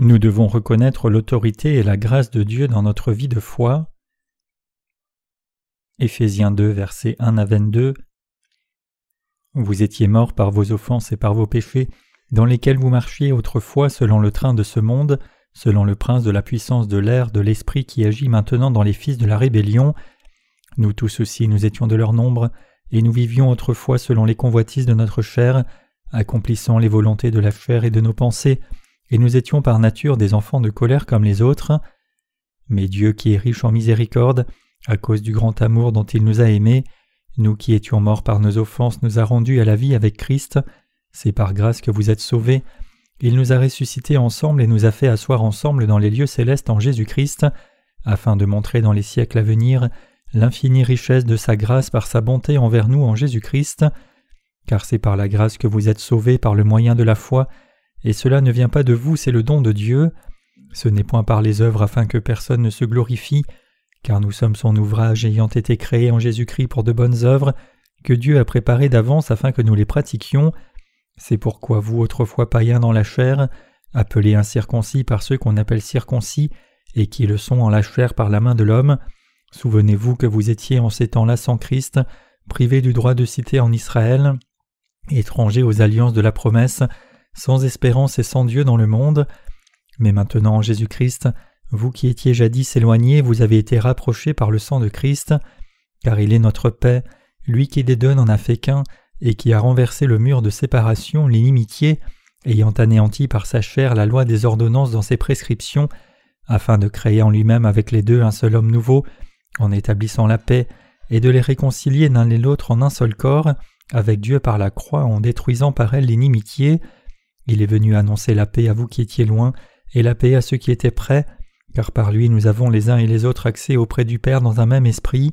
Nous devons reconnaître l'autorité et la grâce de Dieu dans notre vie de foi. Éphésiens 2, versets 1 à 22. Vous étiez morts par vos offenses et par vos péchés, dans lesquels vous marchiez autrefois selon le train de ce monde, selon le prince de la puissance de l'air, de l'esprit qui agit maintenant dans les fils de la rébellion. Nous tous aussi nous étions de leur nombre, et nous vivions autrefois selon les convoitises de notre chair, accomplissant les volontés de la chair et de nos pensées, et nous étions par nature des enfants de colère comme les autres. Mais Dieu qui est riche en miséricorde, à cause du grand amour dont il nous a aimés, nous qui étions morts par nos offenses nous a rendus à la vie avec Christ, c'est par grâce que vous êtes sauvés, il nous a ressuscités ensemble et nous a fait asseoir ensemble dans les lieux célestes en Jésus-Christ, afin de montrer dans les siècles à venir l'infinie richesse de sa grâce par sa bonté envers nous en Jésus-Christ, car c'est par la grâce que vous êtes sauvés par le moyen de la foi, et cela ne vient pas de vous, c'est le don de Dieu. Ce n'est point par les œuvres afin que personne ne se glorifie, car nous sommes son ouvrage ayant été créé en Jésus-Christ pour de bonnes œuvres, que Dieu a préparées d'avance afin que nous les pratiquions. C'est pourquoi vous, autrefois païens dans la chair, appelés incirconcis par ceux qu'on appelle circoncis, et qui le sont en la chair par la main de l'homme, souvenez-vous que vous étiez en ces temps-là sans Christ, privés du droit de citer en Israël, étrangers aux alliances de la promesse, sans espérance et sans Dieu dans le monde. Mais maintenant en Jésus-Christ, vous qui étiez jadis éloignés, vous avez été rapprochés par le sang de Christ, car il est notre paix, lui qui des deux n'en a fait qu'un, et qui a renversé le mur de séparation, l'inimitié, ayant anéanti par sa chair la loi des ordonnances dans ses prescriptions, afin de créer en lui-même avec les deux un seul homme nouveau, en établissant la paix, et de les réconcilier l'un et l'autre en un seul corps, avec Dieu par la croix en détruisant par elle l'inimitié, il est venu annoncer la paix à vous qui étiez loin, et la paix à ceux qui étaient près, car par lui nous avons les uns et les autres accès auprès du Père dans un même esprit.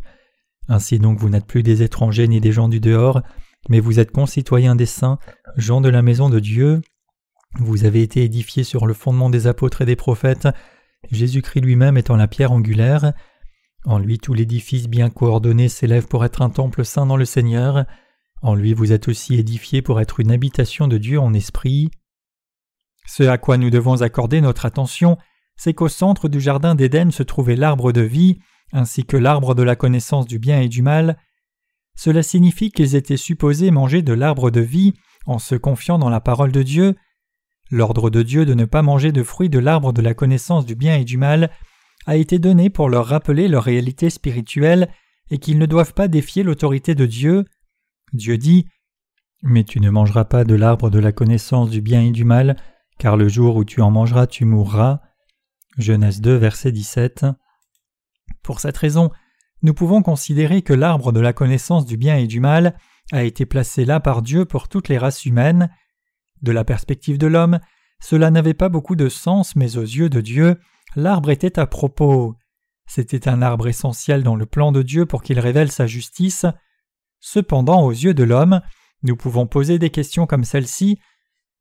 Ainsi donc vous n'êtes plus des étrangers ni des gens du dehors, mais vous êtes concitoyens des saints, gens de la maison de Dieu. Vous avez été édifiés sur le fondement des apôtres et des prophètes, Jésus-Christ lui-même étant la pierre angulaire. En lui tout l'édifice bien coordonné s'élève pour être un temple saint dans le Seigneur. En lui vous êtes aussi édifiés pour être une habitation de Dieu en esprit. Ce à quoi nous devons accorder notre attention, c'est qu'au centre du jardin d'Éden se trouvait l'arbre de vie, ainsi que l'arbre de la connaissance du bien et du mal. Cela signifie qu'ils étaient supposés manger de l'arbre de vie en se confiant dans la parole de Dieu. L'ordre de Dieu de ne pas manger de fruits de l'arbre de la connaissance du bien et du mal a été donné pour leur rappeler leur réalité spirituelle et qu'ils ne doivent pas défier l'autorité de Dieu. Dieu dit Mais tu ne mangeras pas de l'arbre de la connaissance du bien et du mal, car le jour où tu en mangeras, tu mourras. Genèse 2, verset 17. Pour cette raison, nous pouvons considérer que l'arbre de la connaissance du bien et du mal a été placé là par Dieu pour toutes les races humaines. De la perspective de l'homme, cela n'avait pas beaucoup de sens, mais aux yeux de Dieu, l'arbre était à propos. C'était un arbre essentiel dans le plan de Dieu pour qu'il révèle sa justice. Cependant, aux yeux de l'homme, nous pouvons poser des questions comme celle-ci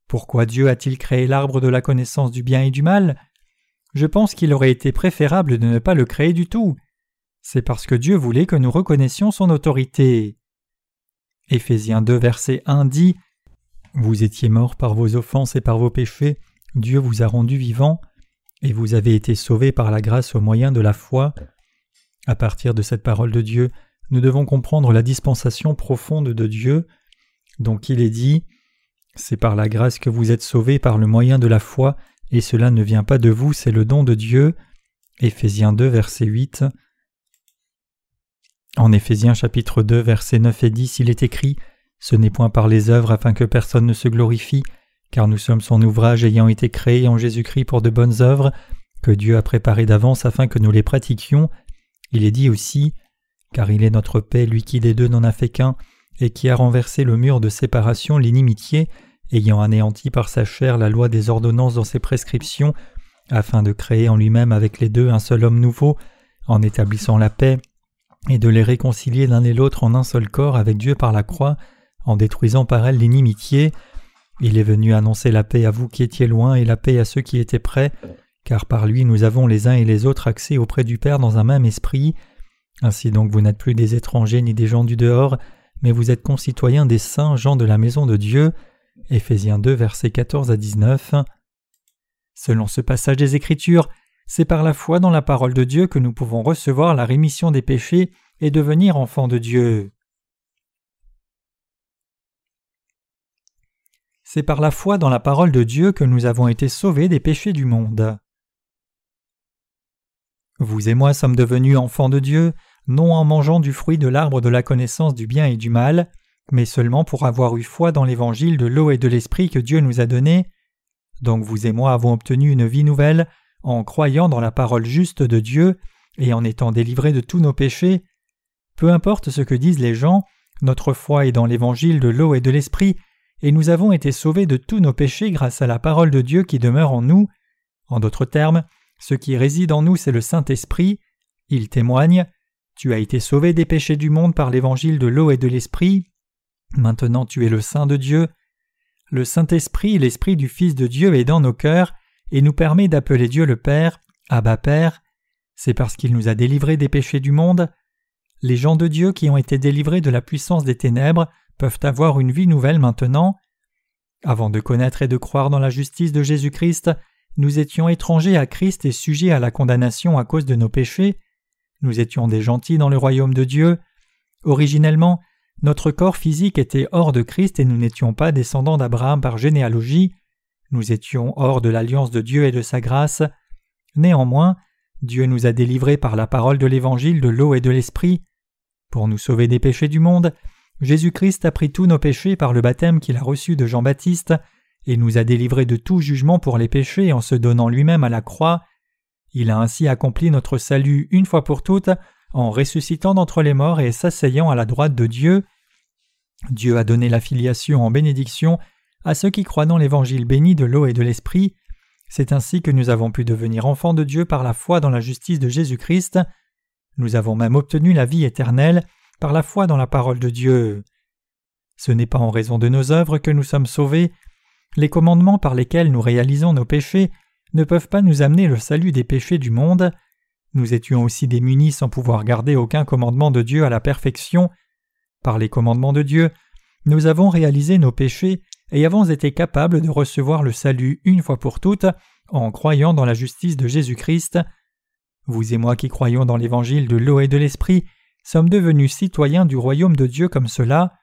pourquoi Dieu a-t-il créé l'arbre de la connaissance du bien et du mal? Je pense qu'il aurait été préférable de ne pas le créer du tout. C'est parce que Dieu voulait que nous reconnaissions son autorité. Éphésiens 2 verset 1 dit Vous étiez morts par vos offenses et par vos péchés, Dieu vous a rendu vivants, et vous avez été sauvés par la grâce au moyen de la foi. À partir de cette parole de Dieu, nous devons comprendre la dispensation profonde de Dieu. Donc il est dit c'est par la grâce que vous êtes sauvés par le moyen de la foi, et cela ne vient pas de vous, c'est le don de Dieu. Éphésiens 2, verset 8. En Éphésiens chapitre 2, versets 9 et 10, il est écrit Ce n'est point par les œuvres afin que personne ne se glorifie, car nous sommes son ouvrage ayant été créé en Jésus-Christ pour de bonnes œuvres, que Dieu a préparées d'avance afin que nous les pratiquions. Il est dit aussi Car il est notre paix, lui qui des deux n'en a fait qu'un, et qui a renversé le mur de séparation, l'inimitié, ayant anéanti par sa chair la loi des ordonnances dans ses prescriptions, afin de créer en lui-même avec les deux un seul homme nouveau, en établissant la paix, et de les réconcilier l'un et l'autre en un seul corps avec Dieu par la croix, en détruisant par elle l'inimitié. Il est venu annoncer la paix à vous qui étiez loin et la paix à ceux qui étaient près, car par lui nous avons les uns et les autres accès auprès du Père dans un même esprit. Ainsi donc vous n'êtes plus des étrangers ni des gens du dehors, mais vous êtes concitoyens des saints gens de la maison de Dieu. Éphésiens 2, versets 14 à 19. Selon ce passage des Écritures, c'est par la foi dans la parole de Dieu que nous pouvons recevoir la rémission des péchés et devenir enfants de Dieu. C'est par la foi dans la parole de Dieu que nous avons été sauvés des péchés du monde. Vous et moi sommes devenus enfants de Dieu, non en mangeant du fruit de l'arbre de la connaissance du bien et du mal, mais seulement pour avoir eu foi dans l'évangile de l'eau et de l'esprit que Dieu nous a donné. Donc vous et moi avons obtenu une vie nouvelle en croyant dans la parole juste de Dieu et en étant délivrés de tous nos péchés. Peu importe ce que disent les gens, notre foi est dans l'évangile de l'eau et de l'esprit, et nous avons été sauvés de tous nos péchés grâce à la parole de Dieu qui demeure en nous. En d'autres termes, ce qui réside en nous, c'est le Saint-Esprit. Il témoigne Tu as été sauvé des péchés du monde par l'évangile de l'eau et de l'esprit. Maintenant tu es le Saint de Dieu. Le Saint-Esprit, l'Esprit du Fils de Dieu, est dans nos cœurs et nous permet d'appeler Dieu le Père, Abba Père. C'est parce qu'il nous a délivrés des péchés du monde. Les gens de Dieu qui ont été délivrés de la puissance des ténèbres peuvent avoir une vie nouvelle maintenant. Avant de connaître et de croire dans la justice de Jésus-Christ, nous étions étrangers à Christ et sujets à la condamnation à cause de nos péchés. Nous étions des gentils dans le royaume de Dieu. Originellement, notre corps physique était hors de Christ et nous n'étions pas descendants d'Abraham par généalogie. Nous étions hors de l'alliance de Dieu et de sa grâce. Néanmoins, Dieu nous a délivrés par la parole de l'évangile de l'eau et de l'esprit. Pour nous sauver des péchés du monde, Jésus-Christ a pris tous nos péchés par le baptême qu'il a reçu de Jean-Baptiste et nous a délivrés de tout jugement pour les péchés en se donnant lui-même à la croix. Il a ainsi accompli notre salut une fois pour toutes en ressuscitant d'entre les morts et s'asseyant à la droite de Dieu. Dieu a donné la filiation en bénédiction à ceux qui croient dans l'évangile béni de l'eau et de l'esprit. C'est ainsi que nous avons pu devenir enfants de Dieu par la foi dans la justice de Jésus-Christ. Nous avons même obtenu la vie éternelle par la foi dans la parole de Dieu. Ce n'est pas en raison de nos œuvres que nous sommes sauvés, les commandements par lesquels nous réalisons nos péchés ne peuvent pas nous amener le salut des péchés du monde. Nous étions aussi démunis sans pouvoir garder aucun commandement de Dieu à la perfection. Par les commandements de Dieu, nous avons réalisé nos péchés et avons été capables de recevoir le salut une fois pour toutes en croyant dans la justice de Jésus-Christ. Vous et moi qui croyons dans l'évangile de l'eau et de l'esprit sommes devenus citoyens du royaume de Dieu comme cela.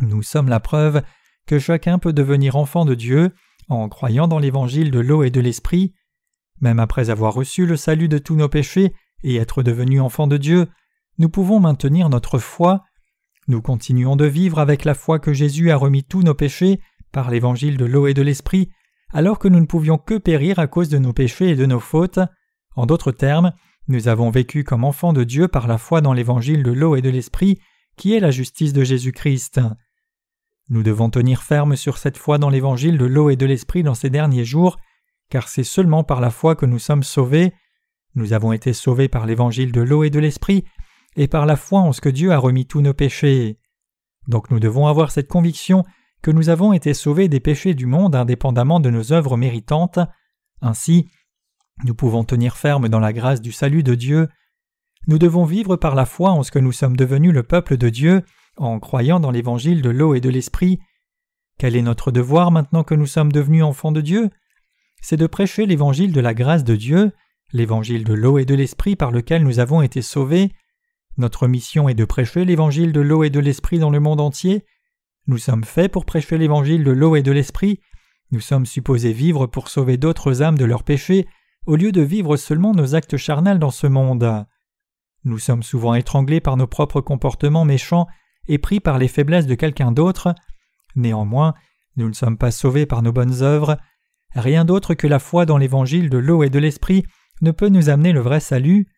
Nous sommes la preuve que chacun peut devenir enfant de Dieu en croyant dans l'évangile de l'eau et de l'esprit. Même après avoir reçu le salut de tous nos péchés et être devenus enfants de Dieu, nous pouvons maintenir notre foi. Nous continuons de vivre avec la foi que Jésus a remis tous nos péchés par l'évangile de l'eau et de l'esprit, alors que nous ne pouvions que périr à cause de nos péchés et de nos fautes. En d'autres termes, nous avons vécu comme enfants de Dieu par la foi dans l'évangile de l'eau et de l'esprit, qui est la justice de Jésus-Christ. Nous devons tenir ferme sur cette foi dans l'évangile de l'eau et de l'esprit dans ces derniers jours, car c'est seulement par la foi que nous sommes sauvés. Nous avons été sauvés par l'évangile de l'eau et de l'esprit, et par la foi en ce que Dieu a remis tous nos péchés. Donc nous devons avoir cette conviction que nous avons été sauvés des péchés du monde indépendamment de nos œuvres méritantes. Ainsi, nous pouvons tenir ferme dans la grâce du salut de Dieu. Nous devons vivre par la foi en ce que nous sommes devenus le peuple de Dieu, en croyant dans l'évangile de l'eau et de l'esprit. Quel est notre devoir maintenant que nous sommes devenus enfants de Dieu? C'est de prêcher l'évangile de la grâce de Dieu, l'évangile de l'eau et de l'esprit par lequel nous avons été sauvés. Notre mission est de prêcher l'évangile de l'eau et de l'esprit dans le monde entier. Nous sommes faits pour prêcher l'évangile de l'eau et de l'esprit. Nous sommes supposés vivre pour sauver d'autres âmes de leurs péchés, au lieu de vivre seulement nos actes charnels dans ce monde. Nous sommes souvent étranglés par nos propres comportements méchants et pris par les faiblesses de quelqu'un d'autre. Néanmoins, nous ne sommes pas sauvés par nos bonnes œuvres. Rien d'autre que la foi dans l'évangile de l'eau et de l'esprit ne peut nous amener le vrai salut.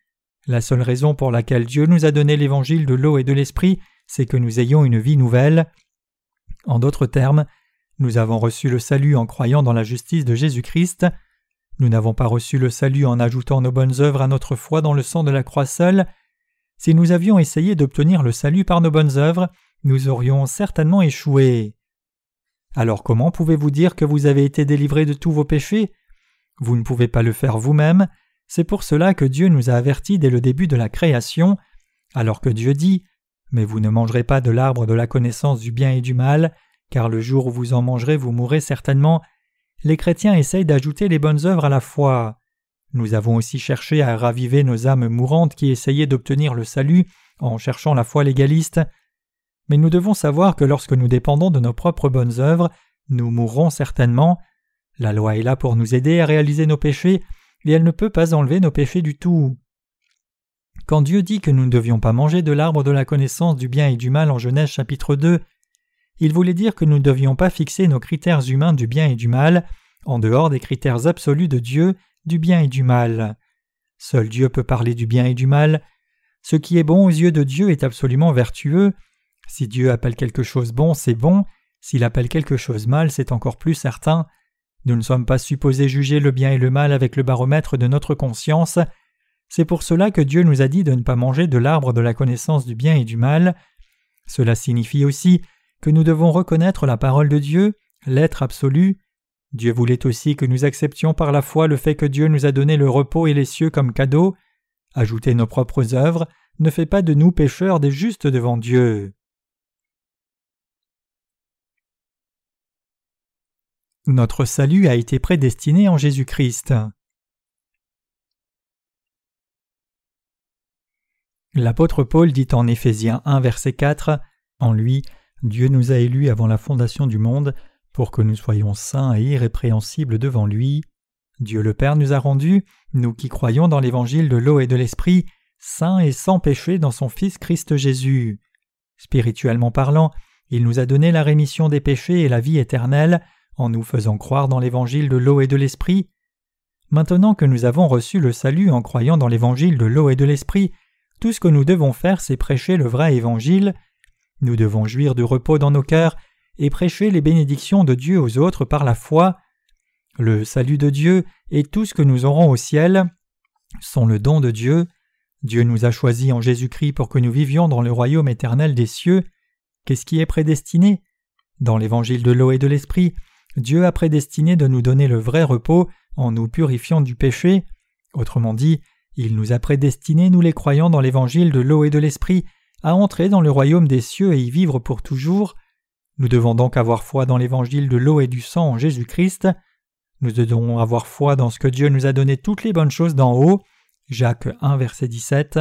La seule raison pour laquelle Dieu nous a donné l'évangile de l'eau et de l'esprit, c'est que nous ayons une vie nouvelle. En d'autres termes, nous avons reçu le salut en croyant dans la justice de Jésus-Christ. Nous n'avons pas reçu le salut en ajoutant nos bonnes œuvres à notre foi dans le sang de la croix seule. Si nous avions essayé d'obtenir le salut par nos bonnes œuvres, nous aurions certainement échoué. Alors comment pouvez-vous dire que vous avez été délivrés de tous vos péchés? Vous ne pouvez pas le faire vous-même, c'est pour cela que Dieu nous a avertis dès le début de la création, alors que Dieu dit Mais vous ne mangerez pas de l'arbre de la connaissance du bien et du mal, car le jour où vous en mangerez vous mourrez certainement. les chrétiens essayent d'ajouter les bonnes œuvres à la foi. Nous avons aussi cherché à raviver nos âmes mourantes qui essayaient d'obtenir le salut en cherchant la foi légaliste. Mais nous devons savoir que lorsque nous dépendons de nos propres bonnes œuvres, nous mourrons certainement. La loi est là pour nous aider à réaliser nos péchés, et elle ne peut pas enlever nos péchés du tout. Quand Dieu dit que nous ne devions pas manger de l'arbre de la connaissance du bien et du mal en Genèse chapitre 2, il voulait dire que nous ne devions pas fixer nos critères humains du bien et du mal en dehors des critères absolus de Dieu du bien et du mal. Seul Dieu peut parler du bien et du mal. Ce qui est bon aux yeux de Dieu est absolument vertueux. Si Dieu appelle quelque chose bon, c'est bon. S'il appelle quelque chose mal, c'est encore plus certain. Nous ne sommes pas supposés juger le bien et le mal avec le baromètre de notre conscience. C'est pour cela que Dieu nous a dit de ne pas manger de l'arbre de la connaissance du bien et du mal. Cela signifie aussi que nous devons reconnaître la parole de Dieu, l'être absolu. Dieu voulait aussi que nous acceptions par la foi le fait que Dieu nous a donné le repos et les cieux comme cadeau. Ajouter nos propres œuvres ne fait pas de nous pécheurs des justes devant Dieu. Notre salut a été prédestiné en Jésus-Christ. L'apôtre Paul dit en Éphésiens 1 verset 4 En lui, Dieu nous a élus avant la fondation du monde pour que nous soyons saints et irrépréhensibles devant lui. Dieu le Père nous a rendus, nous qui croyons dans l'évangile de l'eau et de l'esprit, saints et sans péché dans son Fils Christ Jésus. Spirituellement parlant, il nous a donné la rémission des péchés et la vie éternelle en nous faisant croire dans l'évangile de l'eau et de l'esprit. Maintenant que nous avons reçu le salut en croyant dans l'évangile de l'eau et de l'esprit, tout ce que nous devons faire, c'est prêcher le vrai évangile. Nous devons jouir du repos dans nos cœurs et prêcher les bénédictions de Dieu aux autres par la foi. Le salut de Dieu et tout ce que nous aurons au ciel sont le don de Dieu. Dieu nous a choisis en Jésus-Christ pour que nous vivions dans le royaume éternel des cieux. Qu'est-ce qui est prédestiné? Dans l'évangile de l'eau et de l'esprit, Dieu a prédestiné de nous donner le vrai repos en nous purifiant du péché. Autrement dit, il nous a prédestinés, nous les croyants dans l'évangile de l'eau et de l'esprit, à entrer dans le royaume des cieux et y vivre pour toujours. Nous devons donc avoir foi dans l'évangile de l'eau et du sang en Jésus-Christ. Nous devons avoir foi dans ce que Dieu nous a donné toutes les bonnes choses d'en haut. Jacques 1 verset 17.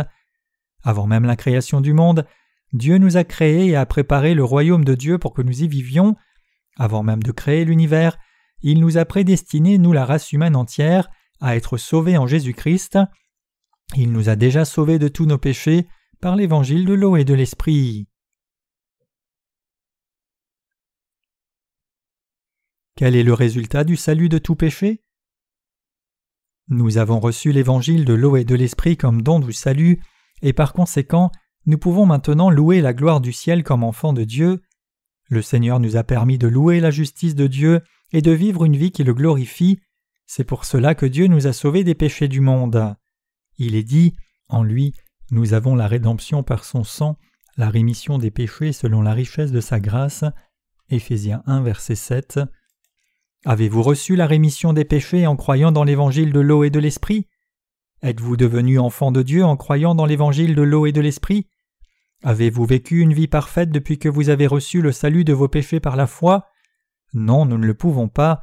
Avant même la création du monde, Dieu nous a créés et a préparé le royaume de Dieu pour que nous y vivions. Avant même de créer l'univers, il nous a prédestinés, nous la race humaine entière, à être sauvés en Jésus-Christ. Il nous a déjà sauvés de tous nos péchés par l'évangile de l'eau et de l'esprit. Quel est le résultat du salut de tout péché? Nous avons reçu l'évangile de l'eau et de l'esprit comme don du salut, et par conséquent, nous pouvons maintenant louer la gloire du ciel comme enfants de Dieu. Le Seigneur nous a permis de louer la justice de Dieu et de vivre une vie qui le glorifie. C'est pour cela que Dieu nous a sauvés des péchés du monde. Il est dit En lui, nous avons la rédemption par son sang, la rémission des péchés selon la richesse de sa grâce. Éphésiens 1, verset 7. Avez-vous reçu la rémission des péchés en croyant dans l'évangile de l'eau et de l'esprit? Êtes-vous devenu enfant de Dieu en croyant dans l'évangile de l'eau et de l'esprit? Avez-vous vécu une vie parfaite depuis que vous avez reçu le salut de vos péchés par la foi? Non, nous ne le pouvons pas.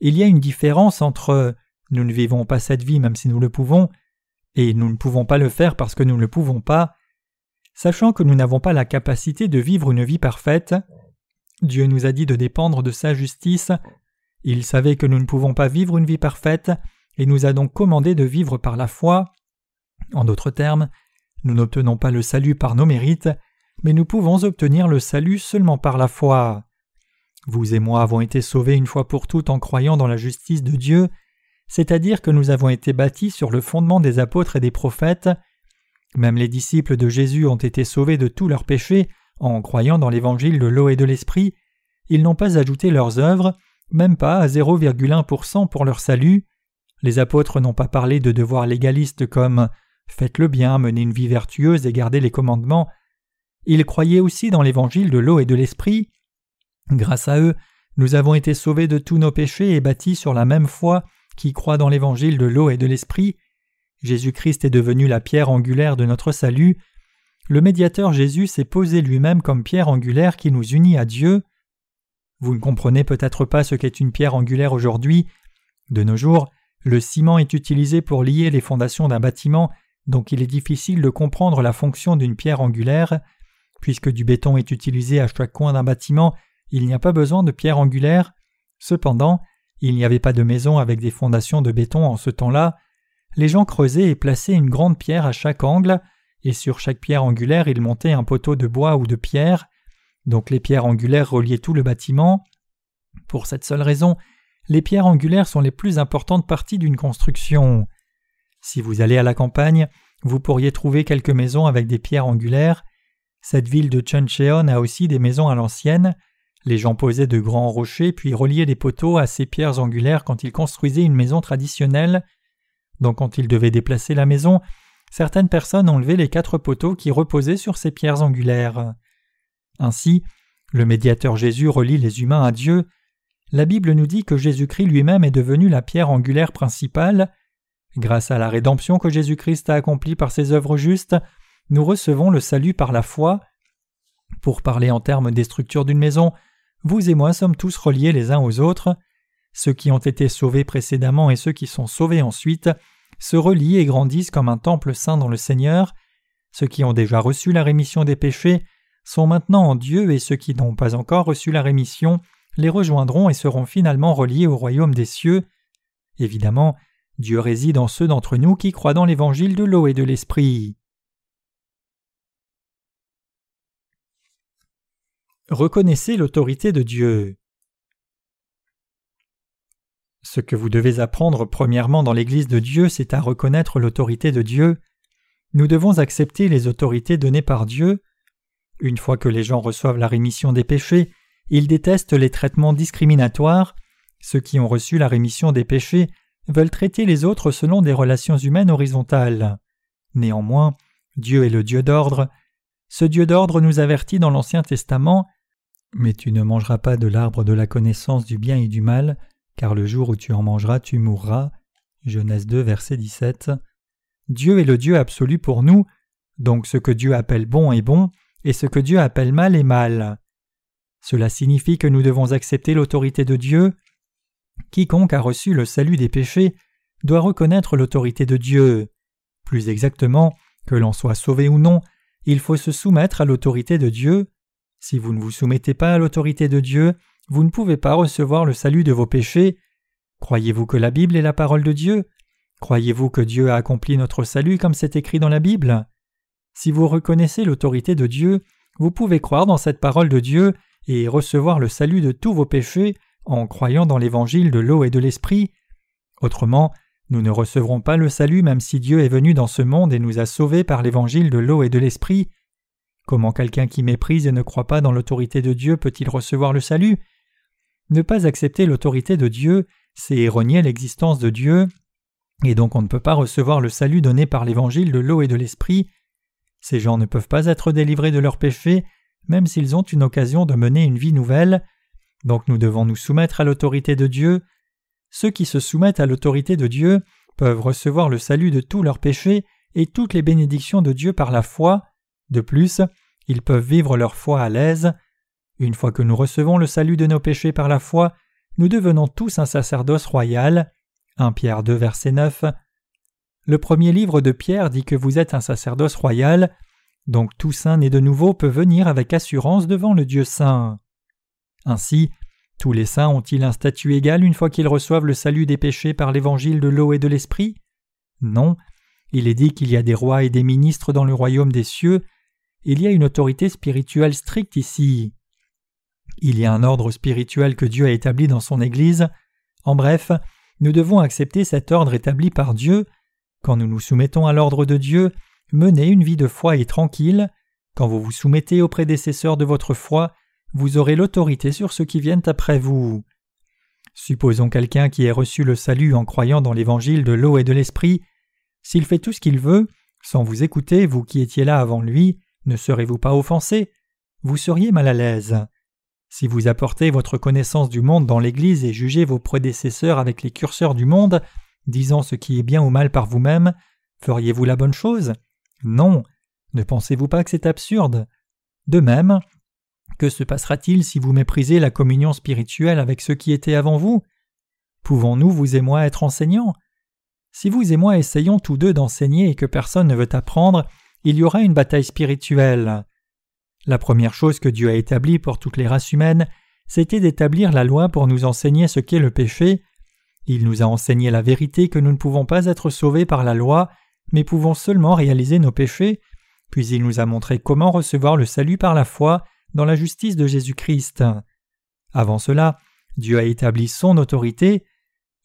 Il y a une différence entre nous ne vivons pas cette vie même si nous le pouvons et nous ne pouvons pas le faire parce que nous ne le pouvons pas. Sachant que nous n'avons pas la capacité de vivre une vie parfaite, Dieu nous a dit de dépendre de sa justice, il savait que nous ne pouvons pas vivre une vie parfaite, et nous a donc commandé de vivre par la foi. En d'autres termes, nous n'obtenons pas le salut par nos mérites, mais nous pouvons obtenir le salut seulement par la foi. Vous et moi avons été sauvés une fois pour toutes en croyant dans la justice de Dieu, c'est-à-dire que nous avons été bâtis sur le fondement des apôtres et des prophètes. Même les disciples de Jésus ont été sauvés de tous leurs péchés en croyant dans l'évangile de l'eau et de l'esprit. Ils n'ont pas ajouté leurs œuvres, même pas à 0,1% pour leur salut. Les apôtres n'ont pas parlé de devoirs légalistes comme Faites le bien, menez une vie vertueuse et gardez les commandements. Ils croyaient aussi dans l'évangile de l'eau et de l'esprit. Grâce à eux, nous avons été sauvés de tous nos péchés et bâtis sur la même foi qui croit dans l'évangile de l'eau et de l'esprit. Jésus-Christ est devenu la pierre angulaire de notre salut. Le médiateur Jésus s'est posé lui-même comme pierre angulaire qui nous unit à Dieu. Vous ne comprenez peut-être pas ce qu'est une pierre angulaire aujourd'hui. De nos jours, le ciment est utilisé pour lier les fondations d'un bâtiment, donc il est difficile de comprendre la fonction d'une pierre angulaire. Puisque du béton est utilisé à chaque coin d'un bâtiment, il n'y a pas besoin de pierre angulaire. Cependant, il n'y avait pas de maison avec des fondations de béton en ce temps-là. Les gens creusaient et plaçaient une grande pierre à chaque angle, et sur chaque pierre angulaire ils montaient un poteau de bois ou de pierre. Donc les pierres angulaires reliaient tout le bâtiment. Pour cette seule raison, les pierres angulaires sont les plus importantes parties d'une construction. Si vous allez à la campagne, vous pourriez trouver quelques maisons avec des pierres angulaires. Cette ville de Chuncheon a aussi des maisons à l'ancienne. Les gens posaient de grands rochers puis reliaient des poteaux à ces pierres angulaires quand ils construisaient une maison traditionnelle. Donc quand ils devaient déplacer la maison, certaines personnes enlevaient les quatre poteaux qui reposaient sur ces pierres angulaires. Ainsi, le médiateur Jésus relie les humains à Dieu. La Bible nous dit que Jésus-Christ lui-même est devenu la pierre angulaire principale. Grâce à la rédemption que Jésus-Christ a accomplie par ses œuvres justes, nous recevons le salut par la foi. Pour parler en termes des structures d'une maison, vous et moi sommes tous reliés les uns aux autres. Ceux qui ont été sauvés précédemment et ceux qui sont sauvés ensuite se relient et grandissent comme un temple saint dans le Seigneur. Ceux qui ont déjà reçu la rémission des péchés sont maintenant en Dieu et ceux qui n'ont pas encore reçu la rémission les rejoindront et seront finalement reliés au royaume des cieux. Évidemment, Dieu réside en ceux d'entre nous qui croient dans l'évangile de l'eau et de l'esprit. Reconnaissez l'autorité de Dieu. Ce que vous devez apprendre premièrement dans l'Église de Dieu, c'est à reconnaître l'autorité de Dieu. Nous devons accepter les autorités données par Dieu. Une fois que les gens reçoivent la rémission des péchés, ils détestent les traitements discriminatoires. Ceux qui ont reçu la rémission des péchés veulent traiter les autres selon des relations humaines horizontales. Néanmoins, Dieu est le Dieu d'ordre. Ce Dieu d'ordre nous avertit dans l'Ancien Testament Mais tu ne mangeras pas de l'arbre de la connaissance du bien et du mal, car le jour où tu en mangeras, tu mourras. Genèse 2, verset 17. Dieu est le Dieu absolu pour nous, donc ce que Dieu appelle bon est bon, et ce que Dieu appelle mal est mal. Cela signifie que nous devons accepter l'autorité de Dieu. Quiconque a reçu le salut des péchés doit reconnaître l'autorité de Dieu. Plus exactement, que l'on soit sauvé ou non, il faut se soumettre à l'autorité de Dieu. Si vous ne vous soumettez pas à l'autorité de Dieu, vous ne pouvez pas recevoir le salut de vos péchés. Croyez-vous que la Bible est la parole de Dieu? Croyez-vous que Dieu a accompli notre salut comme c'est écrit dans la Bible? Si vous reconnaissez l'autorité de Dieu, vous pouvez croire dans cette parole de Dieu et recevoir le salut de tous vos péchés en croyant dans l'évangile de l'eau et de l'esprit. Autrement, nous ne recevrons pas le salut même si Dieu est venu dans ce monde et nous a sauvés par l'évangile de l'eau et de l'esprit. Comment quelqu'un qui méprise et ne croit pas dans l'autorité de Dieu peut-il recevoir le salut? Ne pas accepter l'autorité de Dieu, c'est renier l'existence de Dieu, et donc on ne peut pas recevoir le salut donné par l'évangile de l'eau et de l'esprit. Ces gens ne peuvent pas être délivrés de leurs péchés, même s'ils ont une occasion de mener une vie nouvelle. Donc nous devons nous soumettre à l'autorité de Dieu. Ceux qui se soumettent à l'autorité de Dieu peuvent recevoir le salut de tous leurs péchés et toutes les bénédictions de Dieu par la foi. De plus, ils peuvent vivre leur foi à l'aise. Une fois que nous recevons le salut de nos péchés par la foi, nous devenons tous un sacerdoce royal. 1 Pierre 2 verset 9. Le premier livre de Pierre dit que vous êtes un sacerdoce royal, donc tout saint né de nouveau peut venir avec assurance devant le Dieu saint. Ainsi, tous les saints ont-ils un statut égal une fois qu'ils reçoivent le salut des péchés par l'évangile de l'eau et de l'esprit? Non, il est dit qu'il y a des rois et des ministres dans le royaume des cieux, il y a une autorité spirituelle stricte ici. Il y a un ordre spirituel que Dieu a établi dans son Église. En bref, nous devons accepter cet ordre établi par Dieu. Quand nous nous soumettons à l'ordre de Dieu, menez une vie de foi et tranquille. Quand vous vous soumettez aux prédécesseurs de votre foi, vous aurez l'autorité sur ceux qui viennent après vous. Supposons quelqu'un qui ait reçu le salut en croyant dans l'évangile de l'eau et de l'esprit. S'il fait tout ce qu'il veut, sans vous écouter, vous qui étiez là avant lui, ne serez-vous pas offensé? Vous seriez mal à l'aise. Si vous apportez votre connaissance du monde dans l'Église et jugez vos prédécesseurs avec les curseurs du monde, disant ce qui est bien ou mal par vous-même, feriez-vous la bonne chose? Non. Ne pensez-vous pas que c'est absurde? De même, Que se passera-t-il si vous méprisez la communion spirituelle avec ceux qui étaient avant vous? Pouvons-nous, vous et moi, être enseignants? Si vous et moi essayons tous deux d'enseigner et que personne ne veut apprendre, il y aura une bataille spirituelle. La première chose que Dieu a établie pour toutes les races humaines, c'était d'établir la loi pour nous enseigner ce qu'est le péché. Il nous a enseigné la vérité que nous ne pouvons pas être sauvés par la loi, mais pouvons seulement réaliser nos péchés, puis il nous a montré comment recevoir le salut par la foi dans la justice de Jésus-Christ. Avant cela, Dieu a établi son autorité.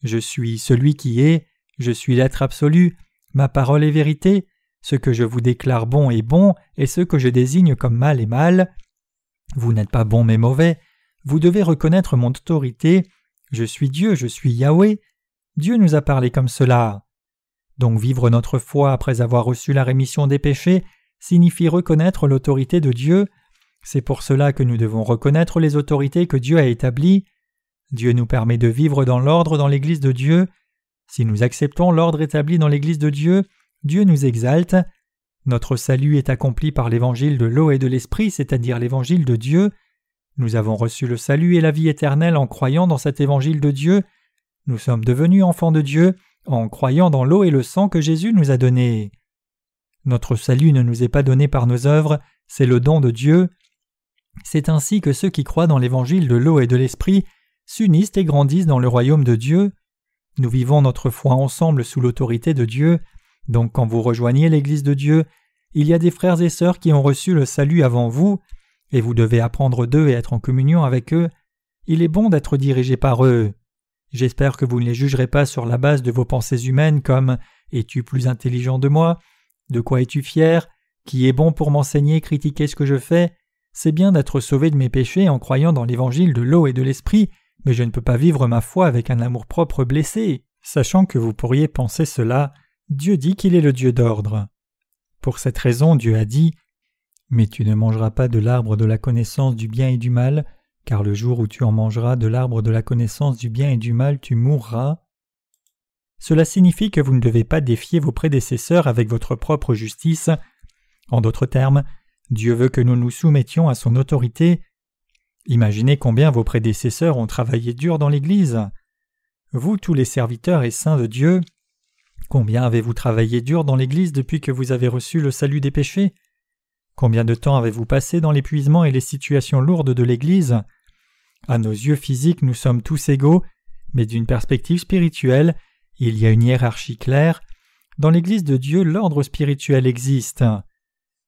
Je suis celui qui est, je suis l'être absolu, ma parole est vérité, ce que je vous déclare bon est bon, et ce que je désigne comme mal est mal. Vous n'êtes pas bon mais mauvais, vous devez reconnaître mon autorité, je suis Dieu, je suis Yahweh. Dieu nous a parlé comme cela. Donc vivre notre foi après avoir reçu la rémission des péchés signifie reconnaître l'autorité de Dieu. C'est pour cela que nous devons reconnaître les autorités que Dieu a établies. Dieu nous permet de vivre dans l'ordre dans l'Église de Dieu. Si nous acceptons l'ordre établi dans l'Église de Dieu, Dieu nous exalte. Notre salut est accompli par l'évangile de l'eau et de l'esprit, c'est-à-dire l'évangile de Dieu. Nous avons reçu le salut et la vie éternelle en croyant dans cet évangile de Dieu. Nous sommes devenus enfants de Dieu en croyant dans l'eau et le sang que Jésus nous a donnés. Notre salut ne nous est pas donné par nos œuvres, c'est le don de Dieu. C'est ainsi que ceux qui croient dans l'évangile de l'eau et de l'esprit s'unissent et grandissent dans le royaume de Dieu. Nous vivons notre foi ensemble sous l'autorité de Dieu. Donc quand vous rejoignez l'Église de Dieu, il y a des frères et sœurs qui ont reçu le salut avant vous, et vous devez apprendre d'eux et être en communion avec eux. Il est bon d'être dirigé par eux. J'espère que vous ne les jugerez pas sur la base de vos pensées humaines comme Es-tu plus intelligent de moi? De quoi es-tu fier? Qui est bon pour m'enseigner, critiquer ce que je fais? C'est bien d'être sauvé de mes péchés en croyant dans l'évangile de l'eau et de l'esprit, mais je ne peux pas vivre ma foi avec un amour-propre blessé. Sachant que vous pourriez penser cela, Dieu dit qu'il est le Dieu d'ordre. Pour cette raison, Dieu a dit Mais tu ne mangeras pas de l'arbre de la connaissance du bien et du mal, car le jour où tu en mangeras de l'arbre de la connaissance du bien et du mal, tu mourras. Cela signifie que vous ne devez pas défier vos prédécesseurs avec votre propre justice. En d'autres termes, Dieu veut que nous nous soumettions à son autorité. Imaginez combien vos prédécesseurs ont travaillé dur dans l'Église. Vous, tous les serviteurs et saints de Dieu, Combien avez-vous travaillé dur dans l'Église depuis que vous avez reçu le salut des péchés? Combien de temps avez-vous passé dans l'épuisement et les situations lourdes de l'Église? À nos yeux physiques, nous sommes tous égaux, mais d'une perspective spirituelle, il y a une hiérarchie claire. Dans l'Église de Dieu, l'ordre spirituel existe.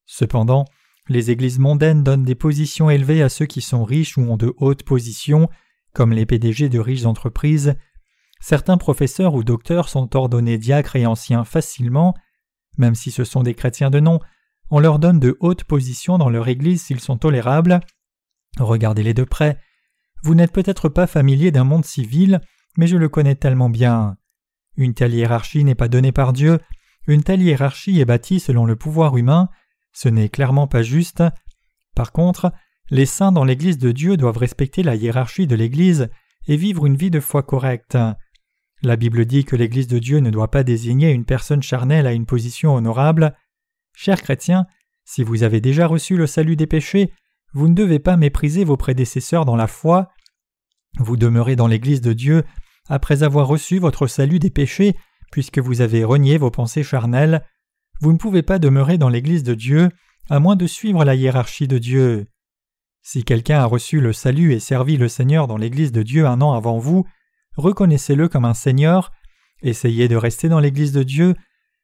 Cependant, les églises mondaines donnent des positions élevées à ceux qui sont riches ou ont de hautes positions, comme les PDG de riches entreprises, Certains professeurs ou docteurs sont ordonnés diacres et anciens facilement, même si ce sont des chrétiens de nom, on leur donne de hautes positions dans leur Église s'ils sont tolérables. Regardez-les de près. Vous n'êtes peut-être pas familier d'un monde civil, mais je le connais tellement bien. Une telle hiérarchie n'est pas donnée par Dieu, une telle hiérarchie est bâtie selon le pouvoir humain, ce n'est clairement pas juste. Par contre, les saints dans l'Église de Dieu doivent respecter la hiérarchie de l'Église et vivre une vie de foi correcte. La Bible dit que l'Église de Dieu ne doit pas désigner une personne charnelle à une position honorable. Chers chrétiens, si vous avez déjà reçu le salut des péchés, vous ne devez pas mépriser vos prédécesseurs dans la foi. Vous demeurez dans l'Église de Dieu après avoir reçu votre salut des péchés, puisque vous avez renié vos pensées charnelles. Vous ne pouvez pas demeurer dans l'Église de Dieu à moins de suivre la hiérarchie de Dieu. Si quelqu'un a reçu le salut et servi le Seigneur dans l'Église de Dieu un an avant vous, reconnaissez-le comme un Seigneur, essayez de rester dans l'Église de Dieu,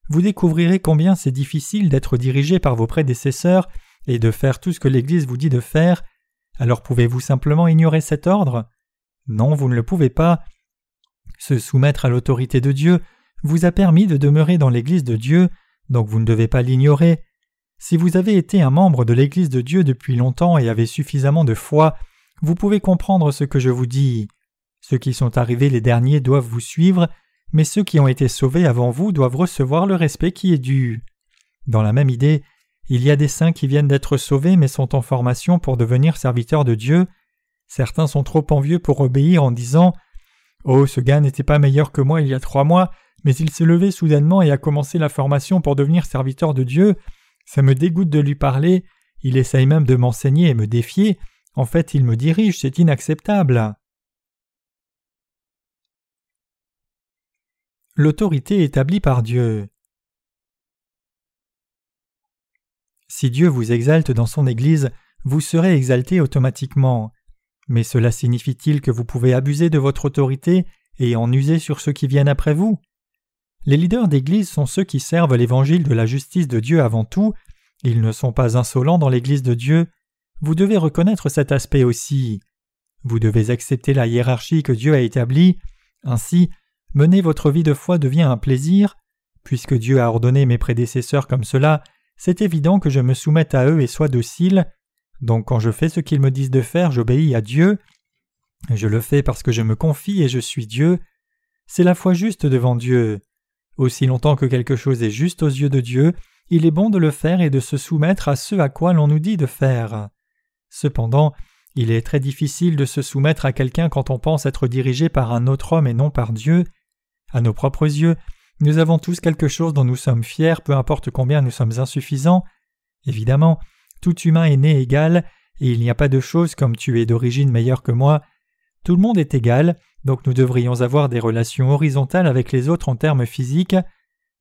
vous découvrirez combien c'est difficile d'être dirigé par vos prédécesseurs et de faire tout ce que l'Église vous dit de faire, alors pouvez-vous simplement ignorer cet ordre? Non, vous ne le pouvez pas. Se soumettre à l'autorité de Dieu vous a permis de demeurer dans l'Église de Dieu, donc vous ne devez pas l'ignorer. Si vous avez été un membre de l'Église de Dieu depuis longtemps et avez suffisamment de foi, vous pouvez comprendre ce que je vous dis. Ceux qui sont arrivés les derniers doivent vous suivre, mais ceux qui ont été sauvés avant vous doivent recevoir le respect qui est dû. Dans la même idée, il y a des saints qui viennent d'être sauvés mais sont en formation pour devenir serviteurs de Dieu. Certains sont trop envieux pour obéir en disant Oh, ce gars n'était pas meilleur que moi il y a trois mois, mais il s'est levé soudainement et a commencé la formation pour devenir serviteur de Dieu. Ça me dégoûte de lui parler, il essaye même de m'enseigner et me défier, En fait, il me dirige, c'est inacceptable. L'autorité établie par Dieu. Si Dieu vous exalte dans son Église, vous serez exalté automatiquement. Mais cela signifie-t-il que vous pouvez abuser de votre autorité et en user sur ceux qui viennent après vous? Les leaders d'Église sont ceux qui servent l'Évangile de la justice de Dieu avant tout, ils ne sont pas insolents dans l'Église de Dieu, vous devez reconnaître cet aspect aussi. Vous devez accepter la hiérarchie que Dieu a établie, ainsi mener votre vie de foi devient un plaisir, puisque Dieu a ordonné mes prédécesseurs comme cela, c'est évident que je me soumette à eux et sois docile, donc quand je fais ce qu'ils me disent de faire, j'obéis à Dieu. Je le fais parce que je me confie et je suis Dieu. C'est la foi juste devant Dieu. Aussi longtemps que quelque chose est juste aux yeux de Dieu, il est bon de le faire et de se soumettre à ce à quoi l'on nous dit de faire. Cependant, il est très difficile de se soumettre à quelqu'un quand on pense être dirigé par un autre homme et non par Dieu. À nos propres yeux, nous avons tous quelque chose dont nous sommes fiers, peu importe combien nous sommes insuffisants. Évidemment, tout humain est né égal, et il n'y a pas de chose comme tu es d'origine meilleure que moi. Tout le monde est égal, donc nous devrions avoir des relations horizontales avec les autres en termes physiques.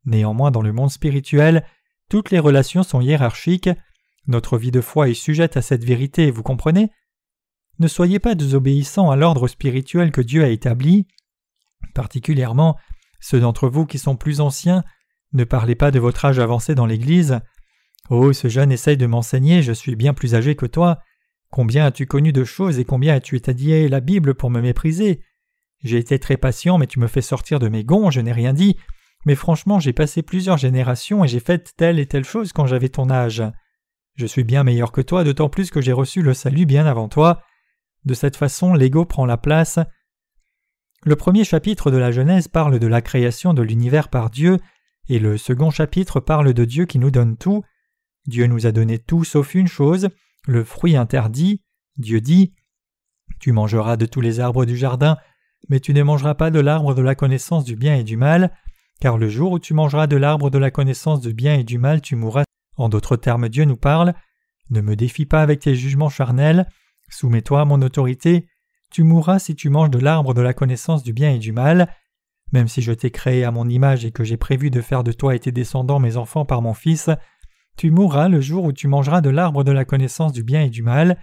Néanmoins, dans le monde spirituel, toutes les relations sont hiérarchiques. Notre vie de foi est sujette à cette vérité, vous comprenez? Ne soyez pas désobéissants à l'ordre spirituel que Dieu a établi. Particulièrement, ceux d'entre vous qui sont plus anciens, ne parlez pas de votre âge avancé dans l'Église. Oh, ce jeune essaye de m'enseigner, je suis bien plus âgé que toi. Combien as-tu connu de choses et combien as-tu étudié la Bible pour me mépriser? J'ai été très patient, mais tu me fais sortir de mes gonds, je n'ai rien dit. Mais franchement, j'ai passé plusieurs générations et j'ai fait telle et telle chose quand j'avais ton âge. Je suis bien meilleur que toi, d'autant plus que j'ai reçu le salut bien avant toi. De cette façon, l'ego prend la place. Le premier chapitre de la Genèse parle de la création de l'univers par Dieu, et le second chapitre parle de Dieu qui nous donne tout. Dieu nous a donné tout sauf une chose, le fruit interdit. Dieu dit Tu mangeras de tous les arbres du jardin, mais tu ne mangeras pas de l'arbre de la connaissance du bien et du mal, car le jour où tu mangeras de l'arbre de la connaissance du bien et du mal, tu mourras. En d'autres termes, Dieu nous parle Ne me défie pas avec tes jugements charnels, soumets-toi à mon autorité, tu mourras si tu manges de l'arbre de la connaissance du bien et du mal. Même si je t'ai créé à mon image et que j'ai prévu de faire de toi et tes descendants mes enfants par mon Fils, tu mourras le jour où tu mangeras de l'arbre de la connaissance du bien et du mal,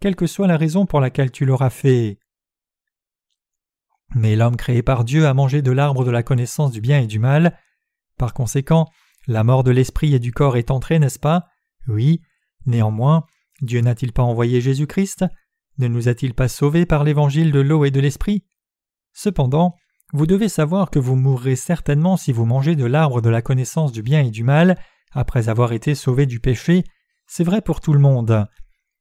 quelle que soit la raison pour laquelle tu l'auras fait. Mais l'homme créé par Dieu a mangé de l'arbre de la connaissance du bien et du mal. Par conséquent, la mort de l'esprit et du corps est entrée, n'est-ce pas? Oui. Néanmoins, Dieu n'a-t-il pas envoyé Jésus-Christ? Ne nous a-t-il pas sauvés par l'évangile de l'eau et de l'esprit? Cependant, vous devez savoir que vous mourrez certainement si vous mangez de l'arbre de la connaissance du bien et du mal, après avoir été sauvé du péché, c'est vrai pour tout le monde.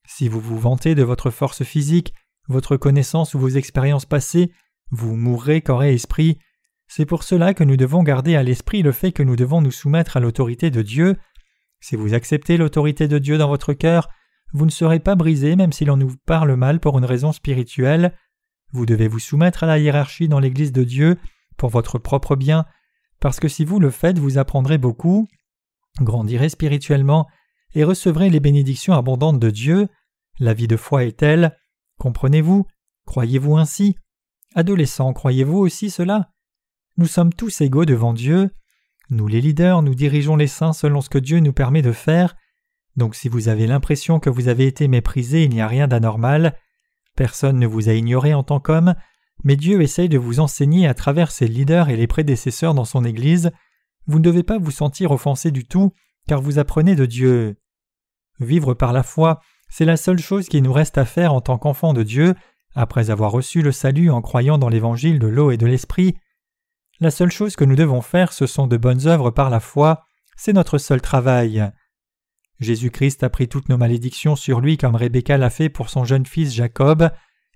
Si vous vous vantez de votre force physique, votre connaissance ou vos expériences passées, vous mourrez corps et esprit. C'est pour cela que nous devons garder à l'esprit le fait que nous devons nous soumettre à l'autorité de Dieu. Si vous acceptez l'autorité de Dieu dans votre cœur, vous ne serez pas brisé même si l'on nous parle mal pour une raison spirituelle. Vous devez vous soumettre à la hiérarchie dans l'Église de Dieu pour votre propre bien, parce que si vous le faites, vous apprendrez beaucoup grandirez spirituellement et recevrez les bénédictions abondantes de Dieu. La vie de foi est telle. Comprenez-vous Croyez-vous ainsi? Adolescents, croyez-vous aussi cela? Nous sommes tous égaux devant Dieu. Nous les leaders, nous dirigeons les saints selon ce que Dieu nous permet de faire. Donc si vous avez l'impression que vous avez été méprisé, il n'y a rien d'anormal. Personne ne vous a ignoré en tant qu'homme, mais Dieu essaye de vous enseigner à travers ses leaders et les prédécesseurs dans son Église vous ne devez pas vous sentir offensé du tout, car vous apprenez de Dieu. Vivre par la foi, c'est la seule chose qui nous reste à faire en tant qu'enfants de Dieu, après avoir reçu le salut en croyant dans l'évangile de l'eau et de l'esprit. La seule chose que nous devons faire, ce sont de bonnes œuvres par la foi, c'est notre seul travail. Jésus-Christ a pris toutes nos malédictions sur lui comme Rebecca l'a fait pour son jeune fils Jacob.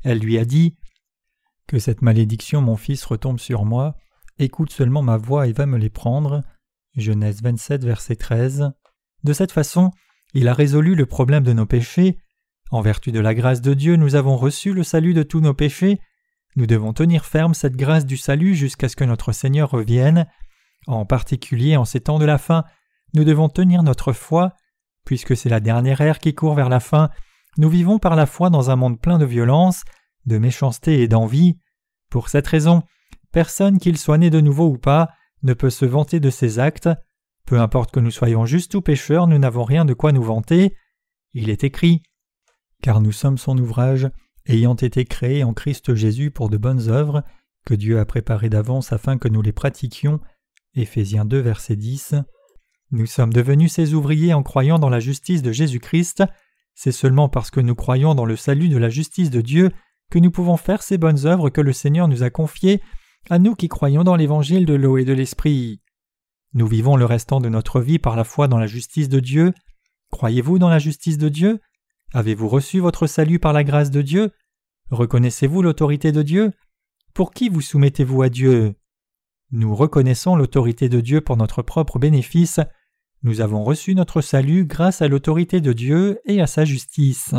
Elle lui a dit Que cette malédiction, mon fils, retombe sur moi, Écoute seulement ma voix et va me les prendre. Genèse 27, verset 13. De cette façon, il a résolu le problème de nos péchés. En vertu de la grâce de Dieu, nous avons reçu le salut de tous nos péchés. Nous devons tenir ferme cette grâce du salut jusqu'à ce que notre Seigneur revienne. En particulier en ces temps de la fin, nous devons tenir notre foi. Puisque c'est la dernière ère qui court vers la fin, nous vivons par la foi dans un monde plein de violence, de méchanceté et d'envie. Pour cette raison, personne, qu'il soit né de nouveau ou pas, ne peut se vanter de ses actes. Peu importe que nous soyons justes ou pécheurs, nous n'avons rien de quoi nous vanter. Il est écrit Car nous sommes son ouvrage, ayant été créés en Christ Jésus pour de bonnes œuvres, que Dieu a préparées d'avance afin que nous les pratiquions. Éphésiens 2, verset 10. Nous sommes devenus ses ouvriers en croyant dans la justice de Jésus-Christ. C'est seulement parce que nous croyons dans le salut de la justice de Dieu que nous pouvons faire ces bonnes œuvres que le Seigneur nous a confiées, à nous qui croyons dans l'évangile de l'eau et de l'esprit. Nous vivons le restant de notre vie par la foi dans la justice de Dieu. Croyez-vous dans la justice de Dieu? Avez-vous reçu votre salut par la grâce de Dieu? Reconnaissez-vous l'autorité de Dieu? Pour qui vous soumettez-vous à Dieu? Nous reconnaissons l'autorité de Dieu pour notre propre bénéfice. Nous avons reçu notre salut grâce à l'autorité de Dieu et à sa justice.